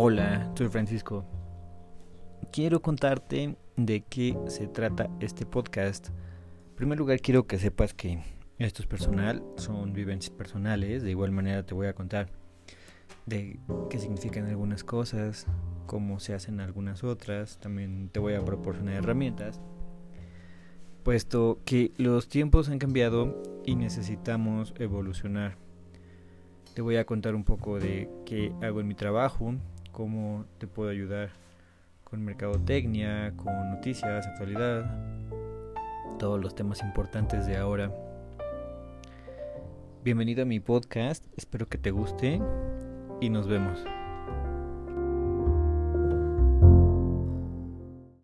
Hola, soy Francisco. Quiero contarte de qué se trata este podcast. En primer lugar, quiero que sepas que esto es personal, son vivencias personales. De igual manera, te voy a contar de qué significan algunas cosas, cómo se hacen algunas otras. También te voy a proporcionar herramientas, puesto que los tiempos han cambiado y necesitamos evolucionar. Te voy a contar un poco de qué hago en mi trabajo, cómo te puedo ayudar con mercadotecnia, con noticias, actualidad, todos los temas importantes de ahora. Bienvenido a mi podcast, espero que te guste y nos vemos.